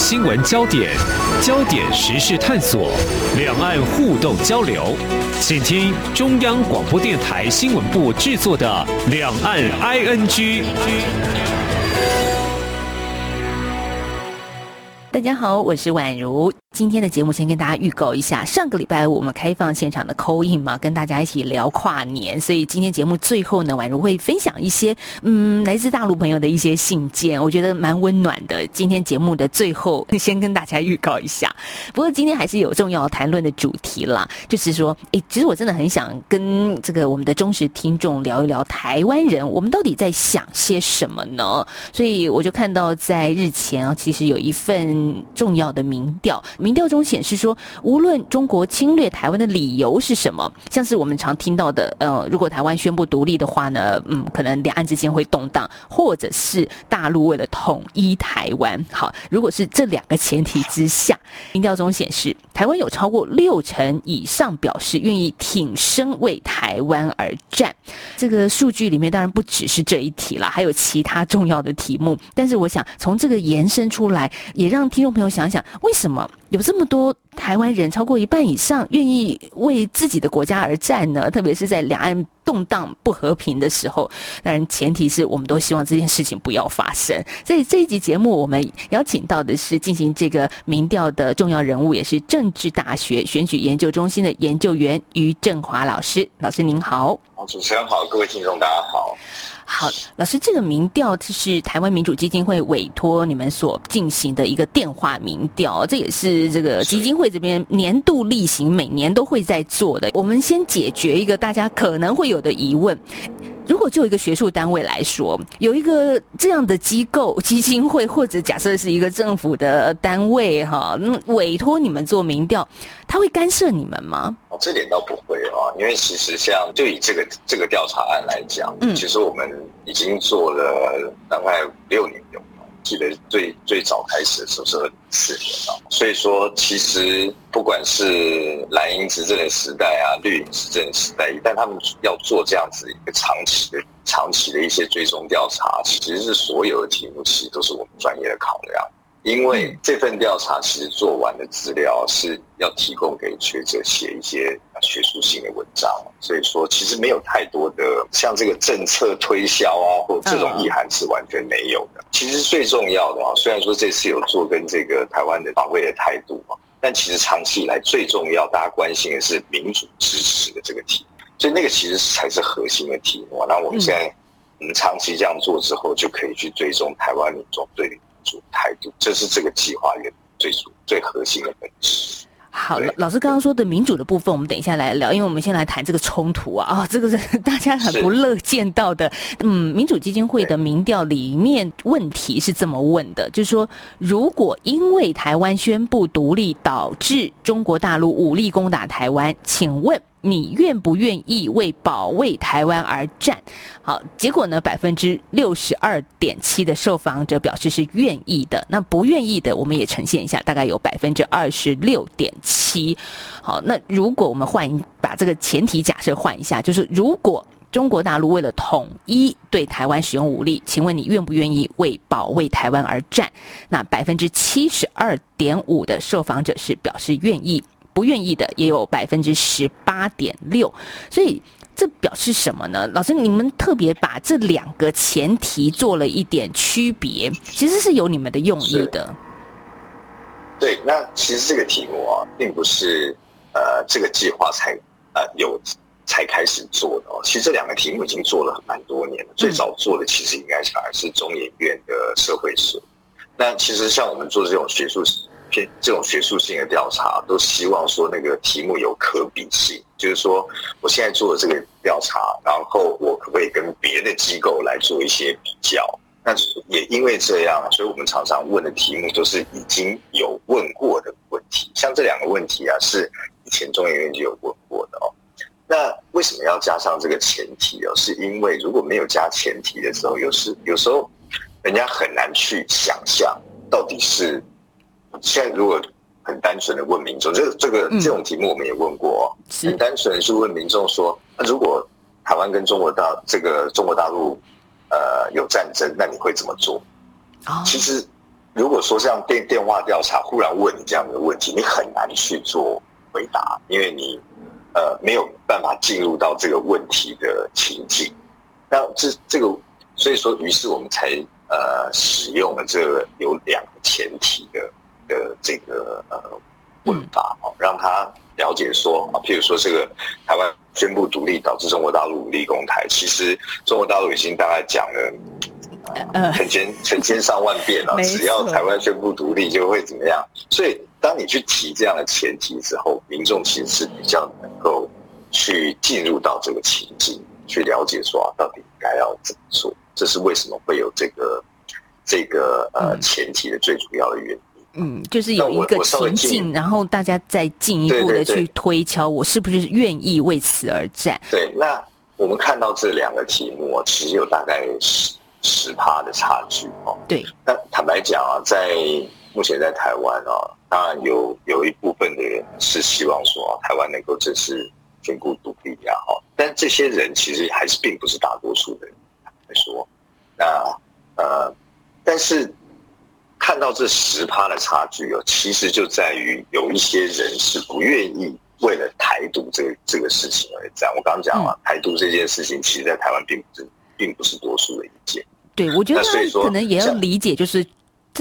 新闻焦点，焦点时事探索，两岸互动交流，请听中央广播电台新闻部制作的《两岸 ING》。大家好，我是宛如。今天的节目先跟大家预告一下，上个礼拜我们开放现场的扣印嘛，跟大家一起聊跨年，所以今天节目最后呢，宛如会分享一些嗯来自大陆朋友的一些信件，我觉得蛮温暖的。今天节目的最后，先跟大家预告一下。不过今天还是有重要谈论的主题啦，就是说，诶，其实我真的很想跟这个我们的忠实听众聊一聊台湾人，我们到底在想些什么呢？所以我就看到在日前啊，其实有一份重要的民调。民调中显示说，无论中国侵略台湾的理由是什么，像是我们常听到的，呃，如果台湾宣布独立的话呢，嗯，可能两岸之间会动荡，或者是大陆为了统一台湾，好，如果是这两个前提之下，民调中显示，台湾有超过六成以上表示愿意挺身为台湾而战。这个数据里面当然不只是这一题了，还有其他重要的题目。但是我想从这个延伸出来，也让听众朋友想想，为什么？有这么多台湾人，超过一半以上愿意为自己的国家而战呢？特别是在两岸动荡不和平的时候，当然前提是我们都希望这件事情不要发生。所以这一集节目，我们邀请到的是进行这个民调的重要人物，也是政治大学选举研究中心的研究员于振华老师。老师您好，主持人好，各位听众大家好。好，老师，这个民调就是台湾民主基金会委托你们所进行的一个电话民调，这也是这个基金会这边年度例行，每年都会在做的。我们先解决一个大家可能会有的疑问。如果就一个学术单位来说，有一个这样的机构基金会，或者假设是一个政府的单位哈，委托你们做民调，他会干涉你们吗？哦，这点倒不会啊，因为其实像就以这个这个调查案来讲，嗯，其实我们已经做了大概六年有。记得最最早开始的时候是二零四年啊，所以说其实不管是蓝营执政的时代啊，绿营执政的时代，但他们要做这样子一个长期的、长期的一些追踪调查，其实是所有的题目其实都是我们专业的考量。因为这份调查其实做完的资料是要提供给学者写一些学术性的文章，所以说其实没有太多的像这个政策推销啊，或这种意涵是完全没有的。其实最重要的啊，虽然说这次有做跟这个台湾的防卫的态度啊，但其实长期以来最重要大家关心的是民主支持的这个题，所以那个其实才是核心的题目。那我们现在我们长期这样做之后，就可以去追踪台湾民众对。态度，这是这个计划原最主最核心的本质。好，老师刚刚说的民主的部分，我们等一下来聊，因为我们先来谈这个冲突啊，啊，这个是 大家很不乐见到的。嗯，民主基金会的民调里面问题是这么问的，就是说，如果因为台湾宣布独立导致中国大陆武力攻打台湾，请问？你愿不愿意为保卫台湾而战？好，结果呢？百分之六十二点七的受访者表示是愿意的。那不愿意的，我们也呈现一下，大概有百分之二十六点七。好，那如果我们换把这个前提假设换一下，就是如果中国大陆为了统一对台湾使用武力，请问你愿不愿意为保卫台湾而战？那百分之七十二点五的受访者是表示愿意。不愿意的也有百分之十八点六，所以这表示什么呢？老师，你们特别把这两个前提做了一点区别，其实是有你们的用意的。对，那其实这个题目啊，并不是呃这个计划才呃有才开始做的哦。其实这两个题目已经做了蛮多年了，最早做的其实应该反而是中研院的社会史。那其实像我们做这种学术史。这种学术性的调查，都希望说那个题目有可比性，就是说我现在做的这个调查，然后我可不可以跟别的机构来做一些比较？那也因为这样，所以我们常常问的题目都是已经有问过的问题。像这两个问题啊，是以前中研院就有问过的哦。那为什么要加上这个前提哦？是因为如果没有加前提的时候，有时有时候人家很难去想象到底是。现在如果很单纯的问民众，这这个这种题目我们也问过，很单纯的是问民众说：那如果台湾跟中国大这个中国大陆呃有战争，那你会怎么做？其实如果说像电电话调查忽然问你这样的问题，你很难去做回答，因为你呃没有办法进入到这个问题的情境。那这这个，所以说，于是我们才呃使用了这个有两个前提的的这个呃问法哦，让他了解说啊，譬如说这个台湾宣布独立导致中国大陆武力攻台，其实中国大陆已经大概讲了。呃，成千成千上万遍了。只要台湾宣布独立，就会怎么样？所以，当你去提这样的前提之后，民众其实是比较能够去进入到这个情境，去了解说啊，到底应该要怎么做。这是为什么会有这个这个呃前提的最主要的原因。嗯，就是有一个情境，然后大家再进一步的去推敲，我是不是愿意为此而战？对，那我们看到这两个题目，其实有大概十。十趴的差距哦，对。那坦白讲啊，在目前在台湾啊，当然有有一部分的人是希望说台湾能够正式兼顾独立呀，哈。但这些人其实还是并不是大多数的人来说。那呃，但是看到这十趴的差距哦，其实就在于有一些人是不愿意为了台独这个这个事情而战。我刚刚讲了，台独这件事情，其实在台湾并不是。并不是多数的意见，对我觉得可能也要理解，就是。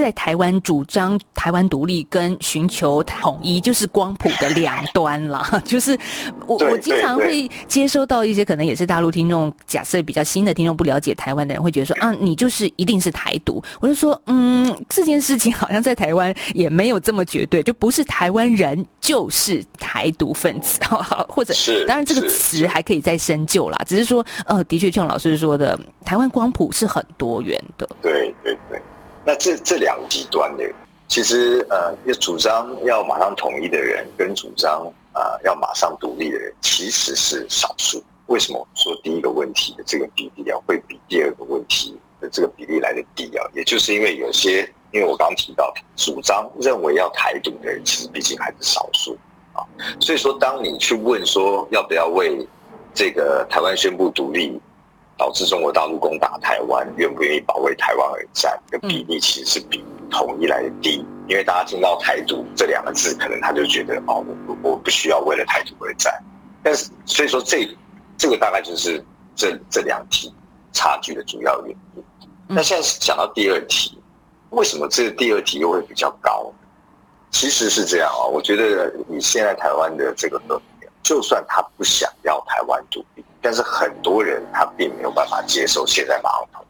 在台湾主张台湾独立跟寻求统一，就是光谱的两端了。就是我我经常会接收到一些可能也是大陆听众，假设比较新的听众不了解台湾的人，会觉得说啊，你就是一定是台独。我就说，嗯，这件事情好像在台湾也没有这么绝对，就不是台湾人就是台独分子，或者是当然这个词还可以再深究啦。只是说，呃，的确像老师说的，台湾光谱是很多元的。对对对。那这这两极端的，其实呃，要主张要马上统一的人，跟主张啊要马上独立的人，其实是少数。为什么说第一个问题的这个比例啊，会比第二个问题的这个比例来的低啊？也就是因为有些，因为我刚刚提到，主张认为要台独的人，其实毕竟还是少数啊。所以说，当你去问说要不要为这个台湾宣布独立？导致中国大陆攻打台湾，愿不愿意保卫台湾而战的比例，其实是比统一来的低。因为大家听到台独这两个字，可能他就觉得哦，我我不需要为了台独而战。但是，所以说这这个大概就是这这两题差距的主要原因。那现在讲到第二题，为什么这第二题又会比较高？其实是这样啊，我觉得以现在台湾的这个就算他不想要台湾独立。但是很多人他并没有办法接受现在马上统，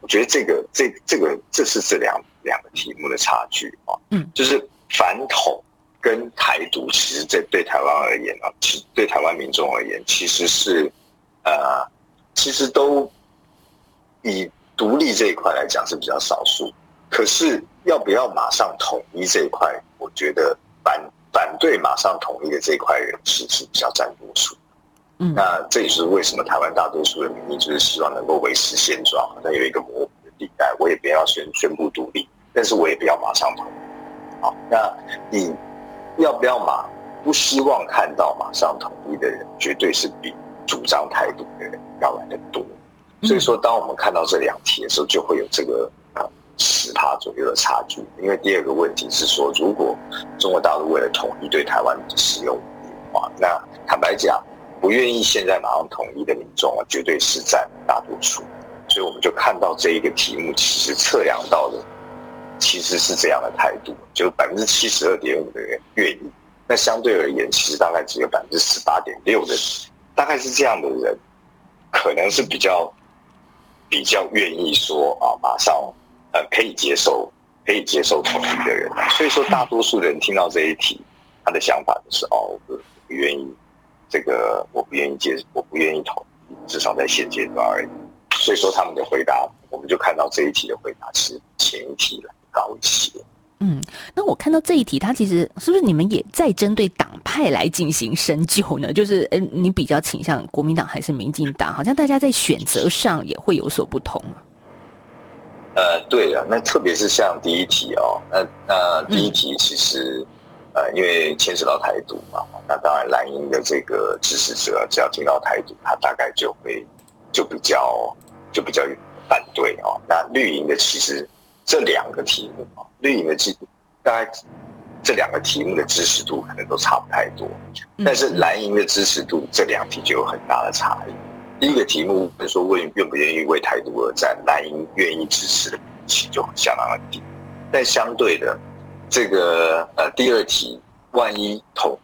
我觉得这个这这个这是这两两个题目的差距啊，嗯，就是反统跟台独，其实这对台湾而言啊，其对台湾民众而言，其实是呃，其实都以独立这一块来讲是比较少数，可是要不要马上统一这一块，我觉得反反对马上统一的这一块人士是比较占多数。嗯那这也是为什么台湾大多数的民意就是希望能够维持现状，好像有一个模糊的地带，我也不要宣宣布独立，但是我也不要马上统一。好，那你要不要马？不希望看到马上统一的人，绝对是比主张台独的人要来的多。所以说，当我们看到这两题的时候，就会有这个啊十趴左右的差距。因为第二个问题是说，如果中国大陆为了统一对台湾使用武力的话，那坦白讲。不愿意现在马上统一的民众啊，绝对是占大多数，所以我们就看到这一个题目，其实测量到的其实是这样的态度，就百分之七十二点五的人愿意，那相对而言，其实大概只有百分之十八点六的，大概是这样的人，可能是比较比较愿意说啊，马上呃可以接受可以接受同一的人，所以说大多数人听到这一题，他的想法就是哦，我不愿意。这个我不愿意接，我不愿意投，至少在现阶段而已。所以说他们的回答，我们就看到这一题的回答是前一题来高一些。嗯，那我看到这一题，它其实是不是你们也在针对党派来进行深究呢？就是，嗯，你比较倾向国民党还是民进党？好像大家在选择上也会有所不同。呃，对啊，那特别是像第一题哦，那那第一题其实。呃，因为牵涉到台独嘛，那当然蓝营的这个支持者只要听到台独，他大概就会就比较就比较反对哦。那绿营的其实这两个题目啊，绿营的基大概这两个题目的支持度可能都差不太多，但是蓝营的支持度这两题就有很大的差异。第一个题目说问愿不愿意为台独而战，蓝营愿意支持的比例就相当的低，但相对的这个呃第二题，万一统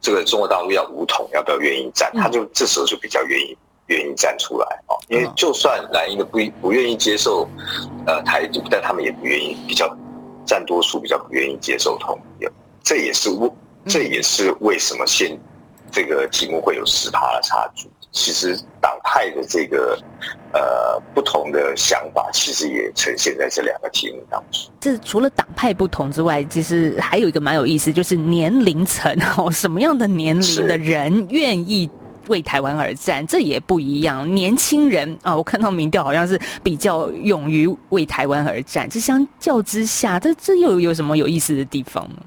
这个中国大陆要武统，要不要愿意站？他就这时候就比较愿意。愿意站出来哦，因为就算蓝营的不不愿意接受呃台独，但他们也不愿意比较占多数，比较不愿意接受统一。这也是为这也是为什么现这个题目会有十趴的差距。其实党派的这个呃不同的想法，其实也呈现在这两个题目当中。这除了党派不同之外，其实还有一个蛮有意思，就是年龄层哦，什么样的年龄的人愿意？为台湾而战，这也不一样。年轻人啊，我看到民调好像是比较勇于为台湾而战。这相较之下，这这又有什么有意思的地方呢？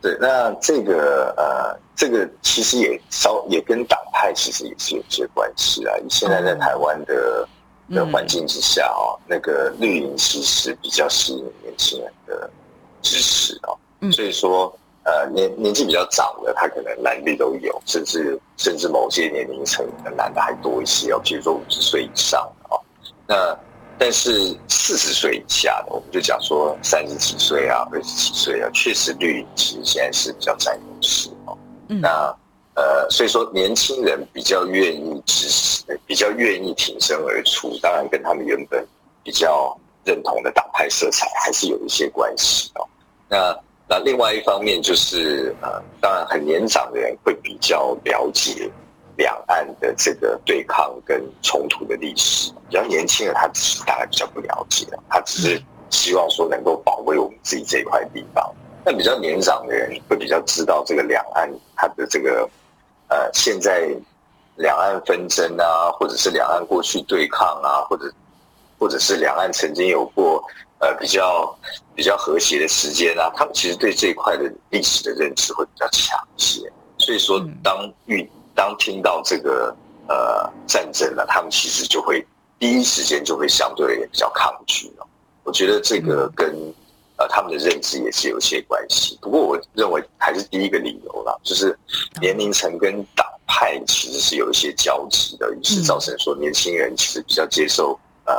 对，那这个呃，这个其实也稍也跟党派其实也是有些关系啊。现在在台湾的的环境之下哦，那个绿营其实比较吸引年轻人的支持哦，所以说。呃，年年纪比较长的，他可能男女都有，甚至甚至某些年龄层的男的还多一些哦，比如说五十岁以上的哦。那但是四十岁以下的，我们就讲说三十几岁啊，二十几岁啊，确实绿其实现在是比较占优势哦。那呃，所以说年轻人比较愿意支持，比较愿意挺身而出，当然跟他们原本比较认同的党派色彩还是有一些关系哦。那那另外一方面就是，呃，当然很年长的人会比较了解两岸的这个对抗跟冲突的历史，比较年轻人他其实大概比较不了解，他只是希望说能够保卫我们自己这一块地方。那比较年长的人会比较知道这个两岸它的这个，呃，现在两岸纷争啊，或者是两岸过去对抗啊，或者或者是两岸曾经有过。呃，比较比较和谐的时间啊，他们其实对这一块的历史的认知会比较强一些。所以说，当遇当听到这个呃战争了，他们其实就会第一时间就会相对比较抗拒了。我觉得这个跟呃他们的认知也是有些关系。不过我认为还是第一个理由啦，就是年龄层跟党派其实是有一些交集的，于是造成说年轻人其实比较接受呃。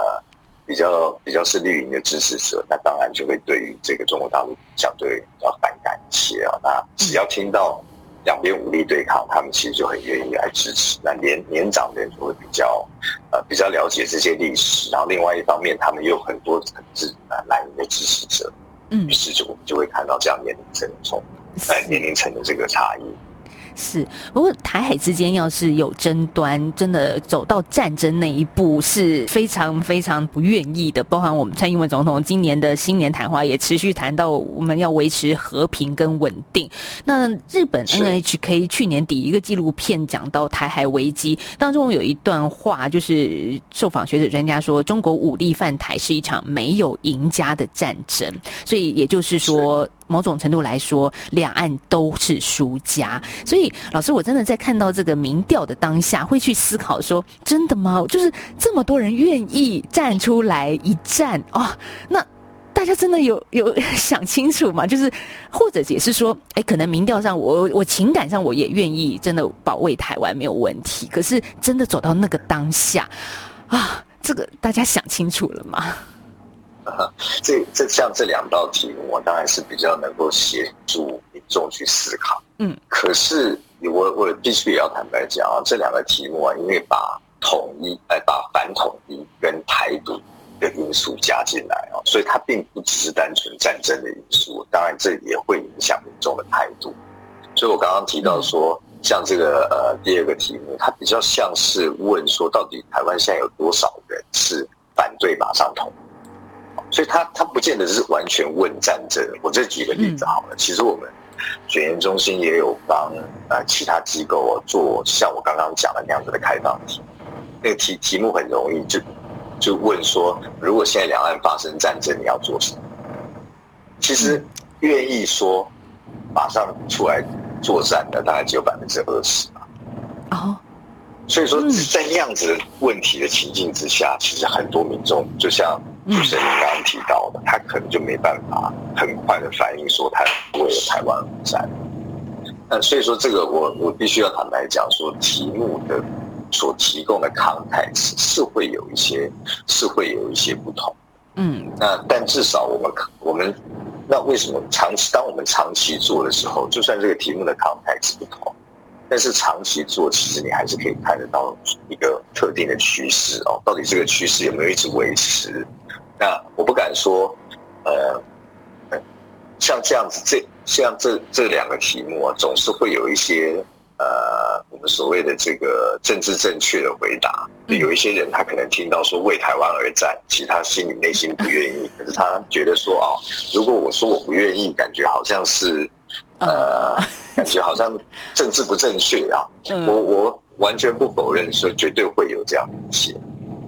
比较比较是绿营的支持者，那当然就会对于这个中国大陆相对比较反感一些啊。那只要听到两边武力对抗，他们其实就很愿意来支持。那年年长的人就会比较呃比较了解这些历史，然后另外一方面，他们又有很多支呃蓝营的支持者，嗯，于是就我们就会看到这样年龄层从呃年龄层的这个差异。是，不过台海之间要是有争端，真的走到战争那一步，是非常非常不愿意的。包含我们蔡英文总统今年的新年谈话也持续谈到，我们要维持和平跟稳定。那日本 NHK 去年底一个纪录片讲到台海危机当中有一段话，就是受访学者专家说，中国武力犯台是一场没有赢家的战争。所以也就是说。某种程度来说，两岸都是输家。所以，老师，我真的在看到这个民调的当下，会去思考说：真的吗？就是这么多人愿意站出来一战啊？那大家真的有 有想清楚吗？就是，或者也是说，哎，可能民调上，我我情感上我也愿意真的保卫台湾没有问题。可是，真的走到那个当下啊，这个大家想清楚了吗？这这像这两道题目，我当然是比较能够协助民众去思考。嗯，可是我我必须也要坦白讲啊，这两个题目啊，因为把统一哎把反统一跟台独的因素加进来啊，所以它并不只是单纯战争的因素。当然，这也会影响民众的态度。所以我刚刚提到说，像这个呃第二个题目，它比较像是问说，到底台湾现在有多少人是反对马上统？所以他他不见得是完全问战争。我再举个例子好了，其实我们卷研中心也有帮呃其他机构做像我刚刚讲的那样子的开放题。那个题题目很容易，就就问说，如果现在两岸发生战争，你要做什么？其实愿意说马上出来作战的，大概只有百分之二十吧。哦，所以说在那样子问题的情境之下，其实很多民众就像。主持人刚刚刚提到的，他可能就没办法很快的反应说他为了台湾而战。那所以说，这个我我必须要坦白讲，说题目的所提供的 context 是会有一些是会有一些不同。嗯，那但至少我们我们那为什么长期当我们长期做的时候，就算这个题目的 context 不同。但是长期做，其实你还是可以看得到一个特定的趋势哦。到底这个趋势有没有一直维持？那我不敢说，呃，像这样子，这像这这两个题目啊，总是会有一些呃，我们所谓的这个政治正确的回答。有一些人他可能听到说为台湾而战，其实他心里内心不愿意，可是他觉得说哦，如果我说我不愿意，感觉好像是。呃，感觉好像政治不正确啊！我我完全不否认说绝对会有这样的一些。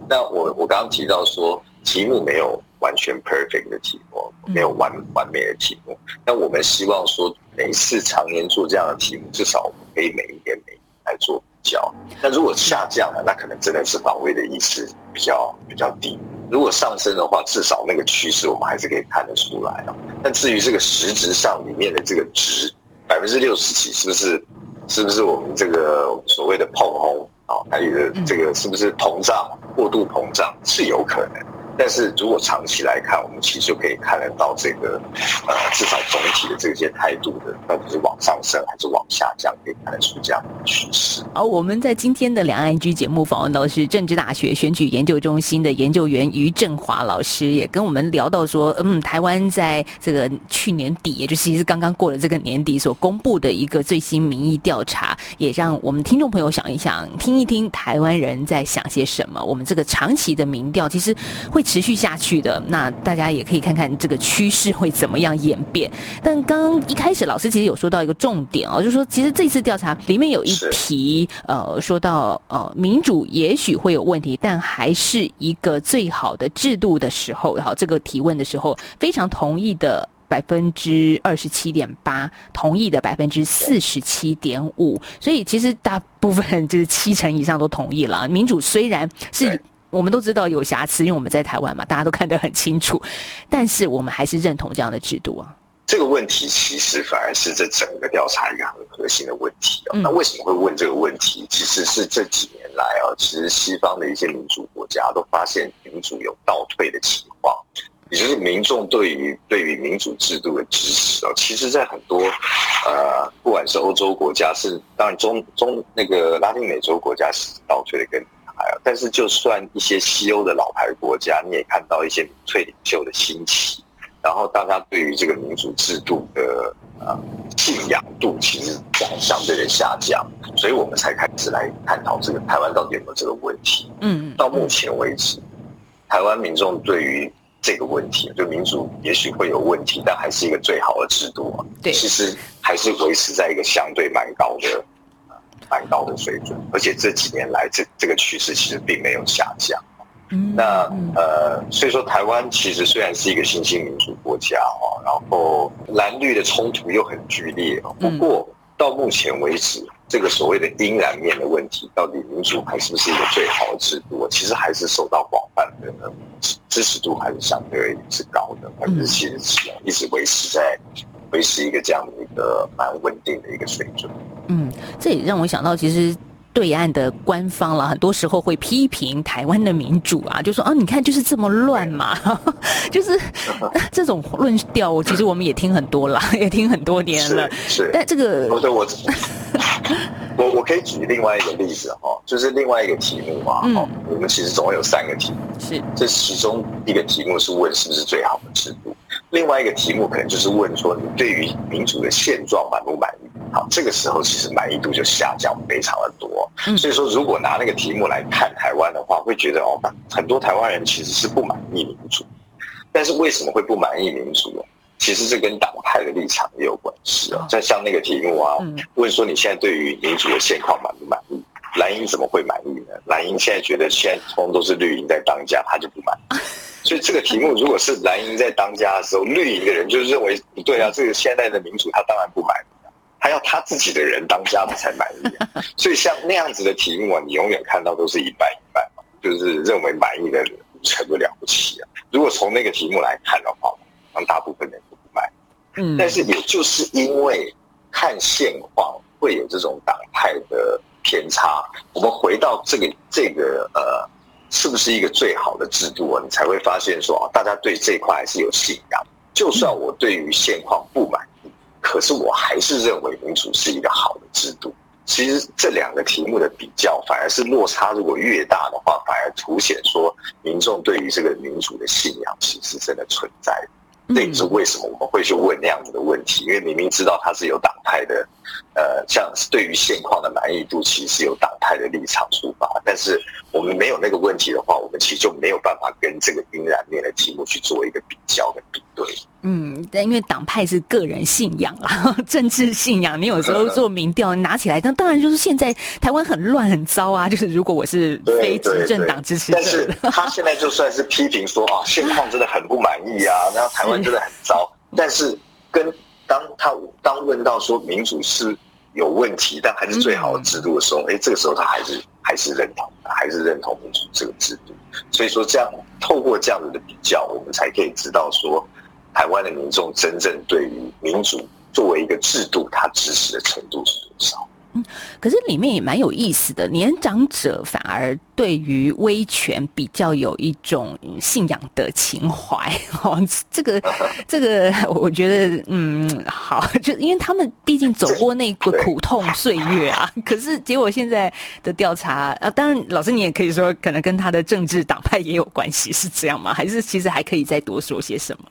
那我我刚刚提到说题目没有完全 perfect 的题目，没有完完美的题目。那我们希望说每一次常年做这样的题目，至少我们可以每一年每来做比较。那如果下降了，那可能真的是防卫的意识比较比较低。如果上升的话，至少那个趋势我们还是可以看得出来啊。但至于这个实质上里面的这个值百分之六十几，是不是是不是我们这个所谓的碰轰啊？还有这个是不是膨胀、过度膨胀是有可能。但是如果长期来看，我们其实就可以看得到这个，呃，至少总体的这些态度的到底是往上升还是往下降，可以看得出这样的趋势。好，我们在今天的两岸居节目访问到是政治大学选举研究中心的研究员于振华老师，也跟我们聊到说，嗯，台湾在这个去年底，也就是其实刚刚过了这个年底所公布的一个最新民意调查，也让我们听众朋友想一想，听一听台湾人在想些什么。我们这个长期的民调其实会。持续下去的，那大家也可以看看这个趋势会怎么样演变。但刚刚一开始老师其实有说到一个重点哦，就是说其实这次调查里面有一题，呃，说到呃民主也许会有问题，但还是一个最好的制度的时候，好这个提问的时候非常同意的百分之二十七点八，同意的百分之四十七点五，所以其实大部分人就是七成以上都同意了。民主虽然是。我们都知道有瑕疵，因为我们在台湾嘛，大家都看得很清楚。但是我们还是认同这样的制度啊。这个问题其实反而是这整个调查一个很核心的问题啊。那为什么会问这个问题？其实是这几年来啊，其实西方的一些民主国家都发现民主有倒退的情况，也就是民众对于对于民主制度的支持啊，其实在很多呃，不管是欧洲国家，是当然中中那个拉丁美洲国家是倒退的更。但是，就算一些西欧的老牌国家，你也看到一些民粹领袖的兴起，然后大家对于这个民主制度的呃信仰度，其实在相对的下降，所以我们才开始来探讨这个台湾到底有没有这个问题。嗯，到目前为止，台湾民众对于这个问题，就民主也许会有问题，但还是一个最好的制度啊。对，其实还是维持在一个相对蛮高的。蛮高的水准，而且这几年来，这这个趋势其实并没有下降。那呃，所以说台湾其实虽然是一个新兴民主国家哦，然后蓝绿的冲突又很剧烈。不过到目前为止，这个所谓的阴然面的问题，到底民主还是不是一个最好的制度，其实还是受到广泛的支持度，还是相对是高的，百分之七十七，一直维持在。维持一个这样的一个蛮稳定的一个水准。嗯，这也让我想到，其实对岸的官方了，很多时候会批评台湾的民主啊，就说啊，你看就是这么乱嘛，就是 这种论调，其实我们也听很多了，也听很多年了。是，但这个，对 我，我我可以举另外一个例子哈，就是另外一个题目嘛。嗯，我们其实总共有三个题目，是，这其中一个题目是问是不是最好的制度。另外一个题目可能就是问说，你对于民主的现状满不满意？好，这个时候其实满意度就下降非常的多。所以说，如果拿那个题目来看台湾的话，会觉得哦，很多台湾人其实是不满意民主。但是为什么会不满意民主呢？其实这跟党派的立场也有关系啊。在像那个题目啊，问说你现在对于民主的现况满不满意？蓝营怎么会满意呢？蓝营现在觉得现在通都是绿营在当家，他就不满意。所以这个题目如果是蓝营在当家的时候，绿营的人就认为不对啊，这个现在的民主他当然不满意，他要他自己的人当家的才满意。所以像那样子的题目啊，你永远看到都是一半一半嘛，就是认为满意的人成都了不起啊，如果从那个题目来看的话，让大部分人都不卖。嗯，但是也就是因为看现况会有这种党派的偏差，我们回到这个这个呃，是不是一个最好的制度啊？你才会发现说啊，大家对这块还是有信仰。就算我对于现况不满意，可是我还是认为民主是一个好的制度。其实这两个题目的比较，反而是落差如果越大的话，反而凸显说民众对于这个民主的信仰其实真的存在。这也是为什么我们会去问那样子的问题，因为明明知道它是有党派的，呃，像对于现况的满意度，其实是有党派的立场出发。但是我们没有那个问题的话，我们其实就没有办法跟这个阴然面的题目去做一个比较跟比对。嗯，但因为党派是个人信仰啦，政治信仰，你有时候做民调拿起来，那当然就是现在台湾很乱很糟啊。就是如果我是非执政党支持者，但是他现在就算是批评说啊，现况真的很不满意啊，然后台湾真的很糟。但是跟当他当问到说民主是有问题，但还是最好的制度的时候，哎，这个时候他还是还是认同，还是认同民主这个制度。所以说，这样透过这样子的比较，我们才可以知道说。台湾的民众真正对于民主作为一个制度，他支持的程度是多少？可是里面也蛮有意思的，年长者反而对于威权比较有一种信仰的情怀。哦，这个这个，我觉得嗯，好，就因为他们毕竟走过那个苦痛岁月啊。可是结果现在的调查啊，当然，老师你也可以说，可能跟他的政治党派也有关系，是这样吗？还是其实还可以再多说些什么？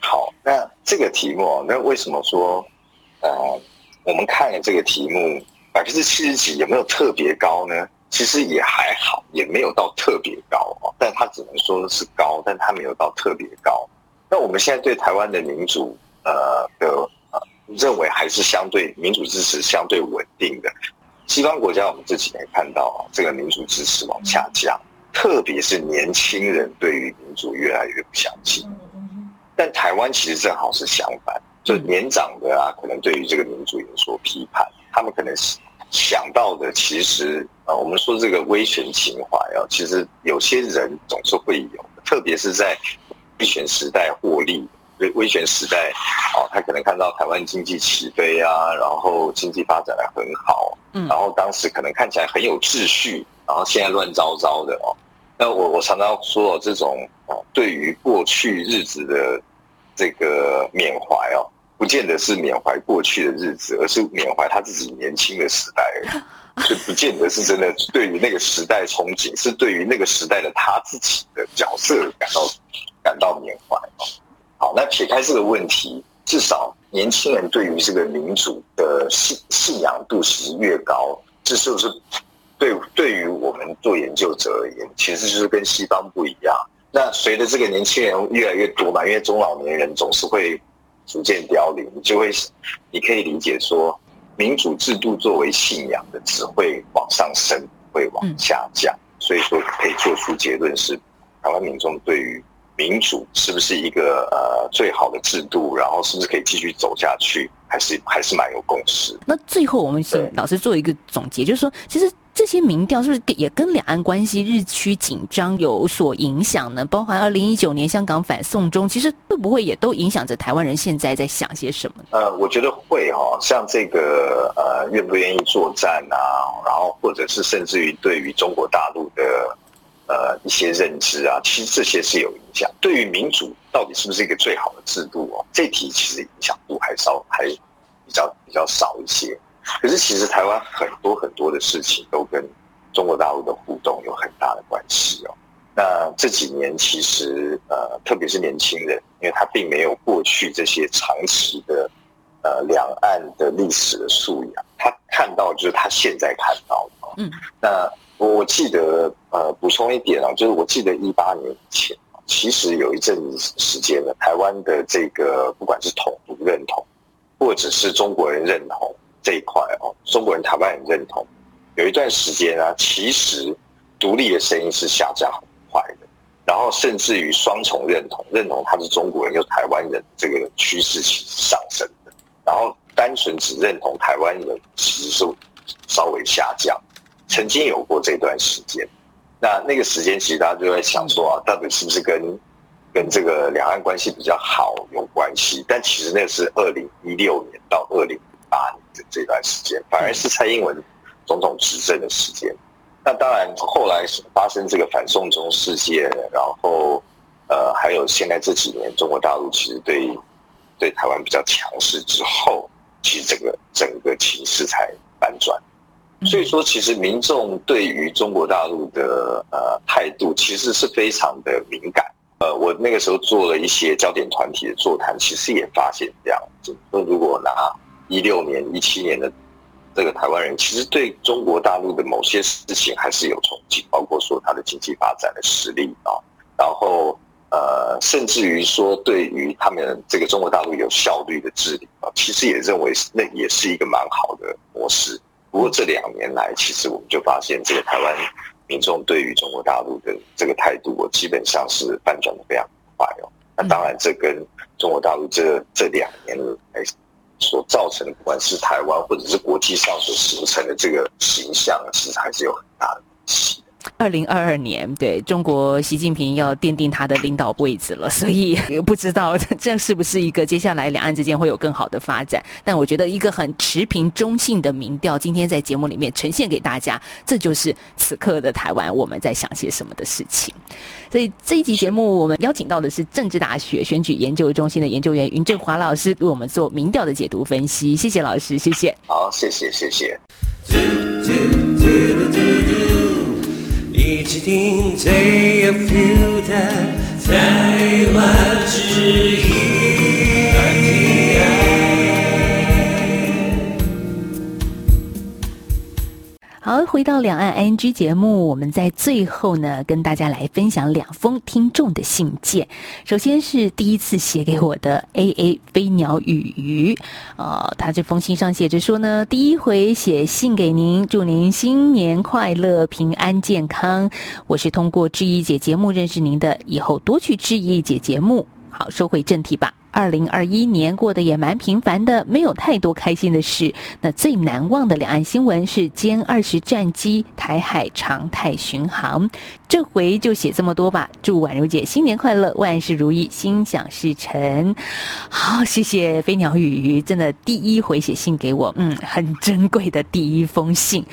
好，那这个题目，那为什么说，呃，我们看了这个题目百分之七十几有没有特别高呢？其实也还好，也没有到特别高哦。但它只能说是高，但它没有到特别高。那我们现在对台湾的民主，呃的呃，认为还是相对民主支持相对稳定的。西方国家我们这几年看到这个民主支持往下降，特别是年轻人对于民主越来越不相信。但台湾其实正好是相反，就年长的啊，可能对于这个民主有所批判，他们可能想到的其实啊，我们说这个威权情怀啊，其实有些人总是会有，特别是在威权时代获利，威威权时代哦，他可能看到台湾经济起飞啊，然后经济发展的很好，嗯，然后当时可能看起来很有秩序，然后现在乱糟糟的哦。那我我常常说这种啊，对于过去日子的。这个缅怀哦，不见得是缅怀过去的日子，而是缅怀他自己年轻的时代，就不见得是真的对于那个时代憧憬，是对于那个时代的他自己的角色感到感到缅怀。好，那撇开这个问题，至少年轻人对于这个民主的信信仰度其实越高，这是不是对对于我们做研究者而言，其实就是跟西方不一样。那随着这个年轻人越来越多嘛，因为中老年人总是会逐渐凋零，你就会，你可以理解说，民主制度作为信仰的只会往上升，会往下降。所以说可以做出结论是，台湾民众对于民主是不是一个呃最好的制度，然后是不是可以继续走下去，还是还是蛮有共识。那最后我们请老师做一个总结，就是说，其实。这些民调是不是也跟两岸关系日趋紧张有所影响呢？包含二零一九年香港反送中，其实会不会也都影响着台湾人现在在想些什么？呃，我觉得会哈，像这个呃，愿不愿意作战啊，然后或者是甚至于对于中国大陆的呃一些认知啊，其实这些是有影响。对于民主到底是不是一个最好的制度哦？这题其实影响度还稍还比较比较少一些。可是，其实台湾很多很多的事情都跟中国大陆的互动有很大的关系哦。那这几年，其实呃，特别是年轻人，因为他并没有过去这些长期的呃两岸的历史的素养，他看到就是他现在看到的。嗯。那我记得呃，补充一点啊，就是我记得一八年以前其实有一阵时间呢，台湾的这个不管是统独认同，或者是中国人认同。这一块哦，中国人、台湾人认同，有一段时间啊，其实独立的声音是下降很快的，然后甚至于双重认同，认同他是中国人又台湾人，这个趋势其实上升的，然后单纯只认同台湾人，其实是稍微下降，曾经有过这段时间，那那个时间其实大家就在想说啊，到底是不是跟跟这个两岸关系比较好有关系，但其实那是二零一六年到二零一八年的这段时间，反而是蔡英文总统执政的时间。那当然，后来发生这个反送中事件，然后呃，还有现在这几年中国大陆其实对对台湾比较强势之后，其实整个整个情势才反转。所以说，其实民众对于中国大陆的呃态度，其实是非常的敏感。呃，我那个时候做了一些焦点团体的座谈，其实也发现这样子。说如果拿一六年、一七年的这个台湾人，其实对中国大陆的某些事情还是有憧憬，包括说它的经济发展的实力啊，然后呃，甚至于说对于他们这个中国大陆有效率的治理啊，其实也认为那也是一个蛮好的模式。不过这两年来，其实我们就发现这个台湾。民众对于中国大陆的这个态度，我基本上是反转的非常快哦。那当然，这跟中国大陆这这两年来所造成的，不管是台湾或者是国际上所形成的这个形象，其实还是有很大的。二零二二年，对中国习近平要奠定他的领导位置了，所以也不知道这是不是一个接下来两岸之间会有更好的发展。但我觉得一个很持平中性的民调，今天在节目里面呈现给大家，这就是此刻的台湾我们在想些什么的事情。所以这一集节目，我们邀请到的是政治大学选举研究中心的研究员云振华老师，为我们做民调的解读分析。谢谢老师，谢谢。好，谢谢，谢谢。一起听最有 feel 的台湾之一。好，回到两岸 ING 节目，我们在最后呢，跟大家来分享两封听众的信件。首先是第一次写给我的 A A 飞鸟与鱼，呃，他这封信上写着说呢，第一回写信给您，祝您新年快乐、平安健康。我是通过志毅姐节目认识您的，以后多去志毅姐节目。好，说回正题吧。二零二一年过得也蛮平凡的，没有太多开心的事。那最难忘的两岸新闻是歼二十战机台海常态巡航。这回就写这么多吧。祝宛如姐新年快乐，万事如意，心想事成。好，谢谢飞鸟雨，真的第一回写信给我，嗯，很珍贵的第一封信。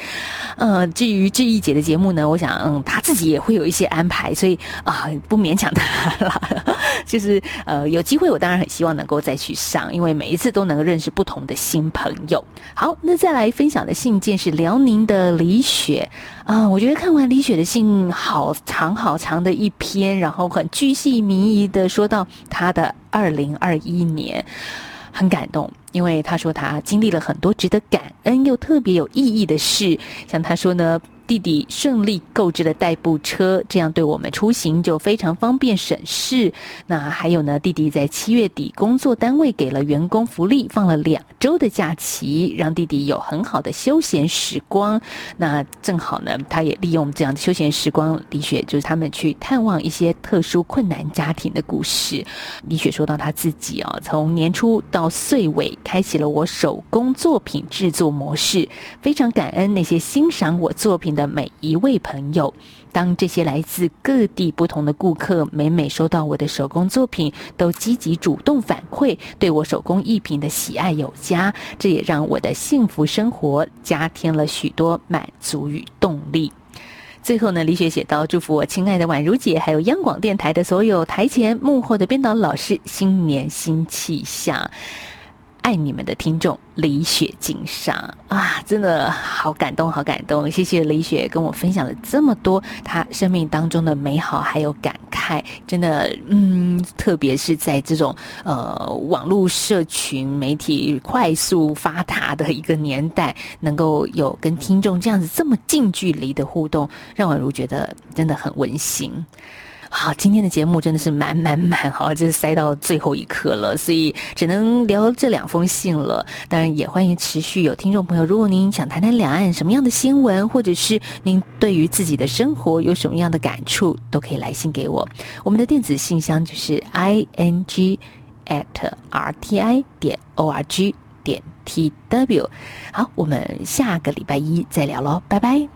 呃，至于志毅姐的节目呢，我想，嗯，她自己也会有一些安排，所以啊，不勉强她了。就是呃，有机会我当然很希望能够再去上，因为每一次都能够认识不同的新朋友。好，那再来分享的信件是辽宁的李雪啊，我觉得看完李雪的信好。长好长的一篇，然后很巨细靡遗的说到他的二零二一年，很感动，因为他说他经历了很多值得感恩又特别有意义的事，像他说呢。弟弟顺利购置了代步车，这样对我们出行就非常方便省事。那还有呢？弟弟在七月底，工作单位给了员工福利，放了两周的假期，让弟弟有很好的休闲时光。那正好呢，他也利用这样的休闲时光，李雪就是他们去探望一些特殊困难家庭的故事。李雪说到他自己啊，从年初到岁尾，开启了我手工作品制作模式，非常感恩那些欣赏我作品。的每一位朋友，当这些来自各地不同的顾客每每收到我的手工作品，都积极主动反馈，对我手工艺品的喜爱有加，这也让我的幸福生活加添了许多满足与动力。最后呢，李雪写道：“祝福我亲爱的宛如姐，还有央广电台的所有台前幕后的编导老师，新年新气象。”爱你们的听众李雪敬上啊，真的好感动，好感动！谢谢李雪跟我分享了这么多她生命当中的美好还有感慨，真的，嗯，特别是在这种呃网络社群媒体快速发达的一个年代，能够有跟听众这样子这么近距离的互动，让宛如觉得真的很温馨。好，今天的节目真的是满满满，好，就是塞到最后一刻了，所以只能聊这两封信了。当然，也欢迎持续有听众朋友，如果您想谈谈两岸什么样的新闻，或者是您对于自己的生活有什么样的感触，都可以来信给我。我们的电子信箱就是 i n g at r t i 点 o r g 点 t w。好，我们下个礼拜一再聊喽，拜拜。